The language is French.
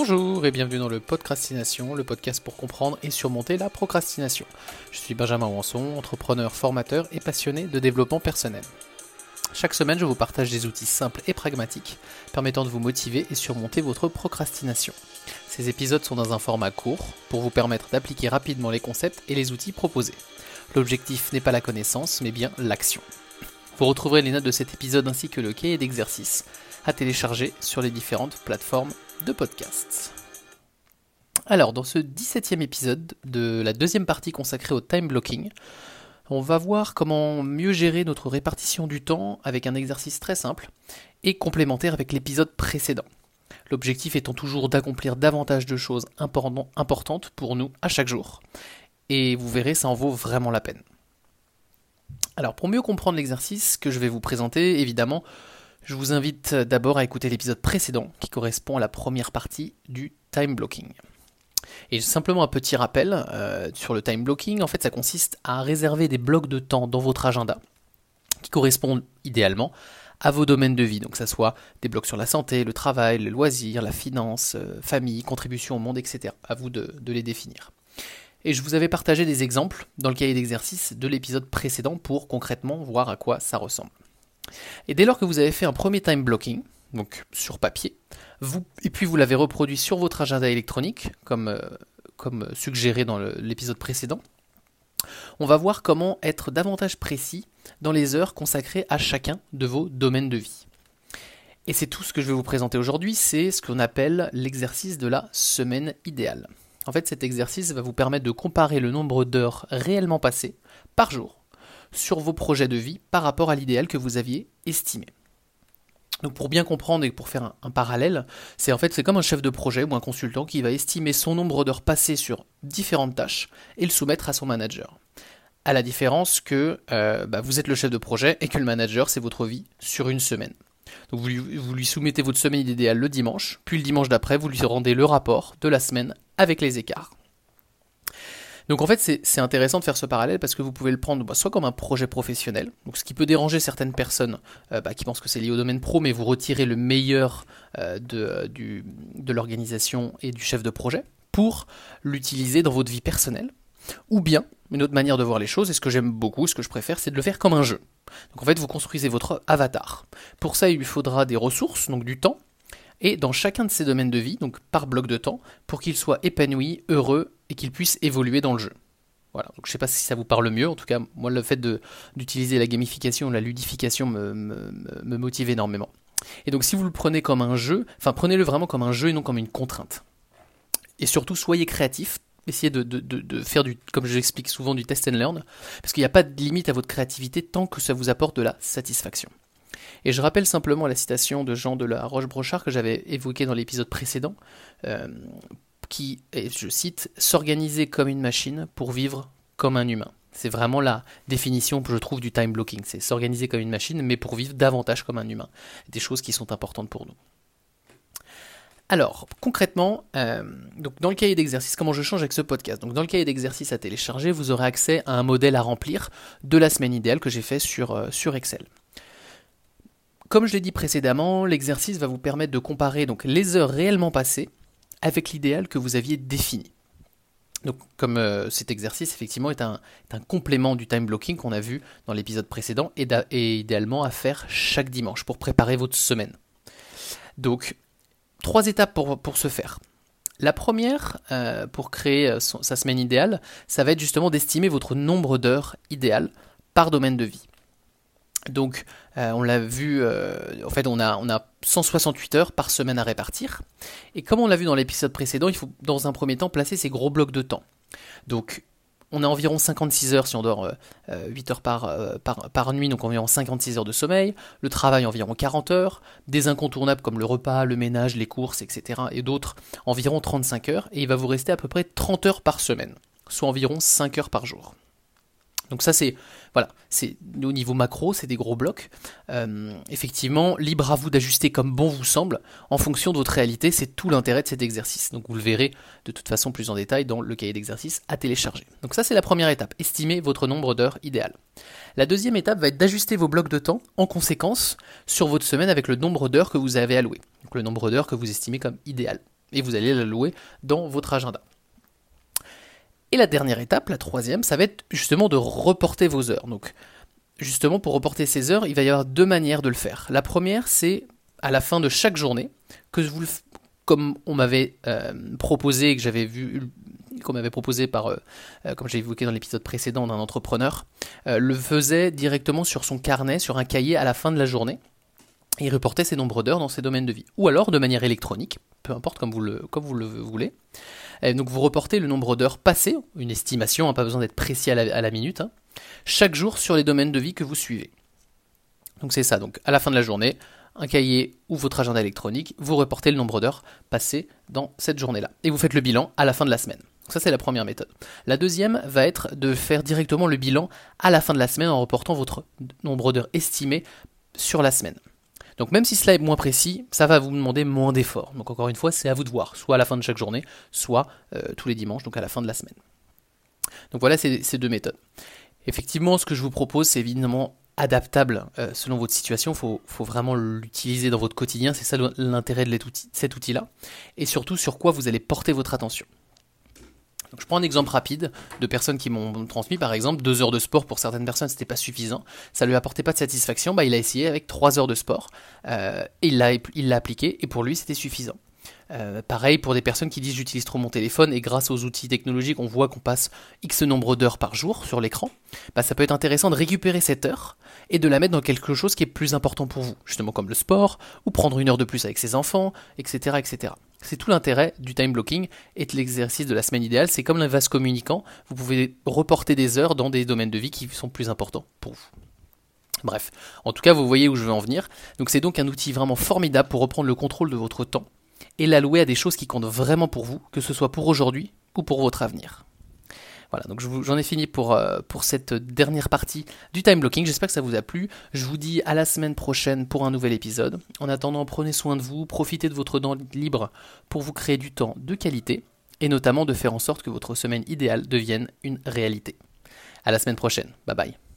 Bonjour et bienvenue dans le Podcrastination, le podcast pour comprendre et surmonter la procrastination. Je suis Benjamin Wanson, entrepreneur, formateur et passionné de développement personnel. Chaque semaine, je vous partage des outils simples et pragmatiques permettant de vous motiver et surmonter votre procrastination. Ces épisodes sont dans un format court pour vous permettre d'appliquer rapidement les concepts et les outils proposés. L'objectif n'est pas la connaissance, mais bien l'action. Vous retrouverez les notes de cet épisode ainsi que le cahier d'exercice à télécharger sur les différentes plateformes de podcast. Alors, dans ce 17e épisode de la deuxième partie consacrée au time blocking, on va voir comment mieux gérer notre répartition du temps avec un exercice très simple et complémentaire avec l'épisode précédent. L'objectif étant toujours d'accomplir davantage de choses importantes pour nous à chaque jour. Et vous verrez, ça en vaut vraiment la peine. Alors pour mieux comprendre l'exercice que je vais vous présenter, évidemment, je vous invite d'abord à écouter l'épisode précédent qui correspond à la première partie du time blocking. Et simplement un petit rappel euh, sur le time blocking, en fait ça consiste à réserver des blocs de temps dans votre agenda qui correspondent idéalement à vos domaines de vie, donc que ce soit des blocs sur la santé, le travail, le loisir, la finance, euh, famille, contribution au monde, etc. À vous de, de les définir. Et je vous avais partagé des exemples dans le cahier d'exercice de l'épisode précédent pour concrètement voir à quoi ça ressemble. Et dès lors que vous avez fait un premier time blocking, donc sur papier, et puis vous l'avez reproduit sur votre agenda électronique, comme, euh, comme suggéré dans l'épisode précédent, on va voir comment être davantage précis dans les heures consacrées à chacun de vos domaines de vie. Et c'est tout ce que je vais vous présenter aujourd'hui, c'est ce qu'on appelle l'exercice de la semaine idéale. En fait, cet exercice va vous permettre de comparer le nombre d'heures réellement passées par jour sur vos projets de vie par rapport à l'idéal que vous aviez estimé. Donc pour bien comprendre et pour faire un, parallèle, c'est en fait c'est comme un chef de projet ou un consultant qui va estimer son nombre d'heures passées sur différentes tâches et le soumettre à son manager. À la différence que euh, bah, vous êtes le chef de projet et que le manager c'est votre vie sur une semaine. Vous vous lui soumettez votre semaine idéale le dimanche, puis le dimanche d'après vous lui rendez le rapport de la semaine avec les écarts. Donc en fait, c'est intéressant de faire ce parallèle parce que vous pouvez le prendre bah, soit comme un projet professionnel, ce qui peut déranger certaines personnes euh, bah, qui pensent que c'est lié au domaine pro, mais vous retirez le meilleur euh, de, de l'organisation et du chef de projet pour l'utiliser dans votre vie personnelle. Ou bien, une autre manière de voir les choses, et ce que j'aime beaucoup, ce que je préfère, c'est de le faire comme un jeu. Donc en fait, vous construisez votre avatar. Pour ça, il lui faudra des ressources, donc du temps, et dans chacun de ces domaines de vie, donc par bloc de temps, pour qu'il soit épanoui, heureux et qu'il puisse évoluer dans le jeu. Voilà, donc je sais pas si ça vous parle mieux, en tout cas, moi le fait d'utiliser la gamification, la ludification me, me, motive énormément. Et donc si vous le prenez comme un jeu, enfin prenez-le vraiment comme un jeu et non comme une contrainte. Et surtout, soyez créatif, essayez de, de, de, faire du, comme je l'explique souvent, du test and learn, parce qu'il n'y a pas de limite à votre créativité tant que ça vous apporte de la satisfaction. Et je rappelle simplement la citation de Jean de la Roche-Brochard que j'avais évoquée dans l'épisode précédent, euh, qui je cite, S'organiser comme une machine pour vivre comme un humain. C'est vraiment la définition que je trouve du time blocking. C'est s'organiser comme une machine, mais pour vivre davantage comme un humain. Des choses qui sont importantes pour nous. Alors, concrètement, euh, dans le cahier d'exercice, comment je change avec ce podcast? Dans le cahier d'exercice à télécharger, vous aurez accès à un modèle à remplir de la semaine idéale que j'ai fait sur, euh, Excel. Comme je l'ai dit précédemment, l'exercice va vous permettre de comparer donc les heures réellement passées avec l'idéal que vous aviez défini. Donc, comme euh, cet exercice effectivement est un, complément du time blocking qu'on a vu dans l'épisode précédent et, idéalement à faire chaque dimanche pour préparer votre semaine. Donc, trois étapes pour, ce faire. La première, euh, pour créer euh, sa semaine idéale, ça va être justement d'estimer votre nombre d'heures idéales par domaine de vie. Donc, euh, on l'a vu, euh, en fait, on a, on a 168 heures par semaine à répartir. Et comme on l'a vu dans l'épisode précédent, il faut dans un premier temps placer ces gros blocs de temps. Donc, on a environ 56 heures si on dort 8 euh, heures par, par, par, nuit, donc environ 56 heures de sommeil. Le travail, environ 40 heures. Des incontournables comme le repas, le ménage, les courses, etc. Et d'autres, environ 35 heures. Et il va vous rester à peu près 30 heures par semaine, soit environ 5 heures par jour. Donc ça c'est voilà, c'est au niveau macro, c'est des gros blocs. Euh, effectivement, libre à vous d'ajuster comme bon vous semble en fonction de votre réalité. C'est tout l'intérêt de cet exercice. Donc vous le verrez de toute façon plus en détail dans le cahier d'exercice à télécharger. Donc ça c'est la première étape. Estimer votre nombre d'heures idéal. La deuxième étape va être d'ajuster vos blocs de temps en conséquence sur votre semaine avec le nombre d'heures que vous avez alloué. Donc le nombre d'heures que vous estimez comme idéal. Et vous allez l'allouer dans votre agenda. Et la dernière étape, la troisième, ça va être justement de reporter vos heures. Donc, justement, pour reporter ces heures, il va y avoir deux manières de le faire. La première, c'est à la fin de chaque journée, que vous, comme on m'avait euh, proposé, que j'avais vu, proposé par, euh, euh, comme j'ai évoqué dans l'épisode précédent d'un entrepreneur, le faisait directement sur son carnet, sur un cahier à la fin de la journée. Et il reportait ses nombres d'heures dans ses domaines de vie. Ou alors de manière électronique, peu importe comme vous le, voulez. donc vous reportez le nombre d'heures passées, une estimation, hein, pas besoin d'être précis à la, minute, hein, chaque jour sur les domaines de vie que vous suivez. Donc c'est ça, donc à la fin de la journée, un cahier ou votre agenda électronique, vous reportez le nombre d'heures passées dans cette journée-là. Et vous faites le bilan à la fin de la semaine. Ça, c'est la première méthode. La deuxième va être de faire directement le bilan à la fin de la semaine en reportant votre nombre d'heures estimé sur la semaine. Donc même si cela est moins précis, ça va vous demander moins d'efforts. Donc encore une fois, c'est à vous de voir, soit à la fin de chaque journée, soit euh, tous les dimanches, donc à la fin de la semaine. Donc voilà ces, deux méthodes. Effectivement, ce que je vous propose, c'est évidemment adaptable euh, selon votre situation. Il faut, vraiment l'utiliser dans votre quotidien. C'est ça l'intérêt de cet outil-là. Et surtout, sur quoi vous allez porter votre attention. Je prends un exemple rapide de personnes qui m'ont transmis, par exemple, deux heures de sport pour certaines personnes, c'était pas suffisant. Ça lui apportait pas de satisfaction. Bah, il a essayé avec trois heures de sport euh, et il l'a appliqué et pour lui, c'était suffisant. Euh, pareil pour des personnes qui disent j'utilise trop mon téléphone et grâce aux outils technologiques on voit qu'on passe X nombre d'heures par jour sur l'écran, bah, ça peut être intéressant de récupérer cette heure et de la mettre dans quelque chose qui est plus important pour vous, justement comme le sport, ou prendre une heure de plus avec ses enfants, etc. etc. C'est tout l'intérêt du time blocking et de l'exercice de la semaine idéale, c'est comme les vases communicants, vous pouvez reporter des heures dans des domaines de vie qui sont plus importants pour vous. Bref, en tout cas, vous voyez où je veux en venir. Donc c'est donc un outil vraiment formidable pour reprendre le contrôle de votre temps et l'allouer à des choses qui comptent vraiment pour vous, que ce soit pour aujourd'hui ou pour votre avenir. Voilà, donc j'en ai fini pour, euh, pour cette dernière partie du time blocking. J'espère que ça vous a plu. Je vous dis à la semaine prochaine pour un nouvel épisode. En attendant, prenez soin de vous, profitez de votre temps libre pour vous créer du temps de qualité et notamment de faire en sorte que votre semaine idéale devienne une réalité. À la semaine prochaine. Bye bye.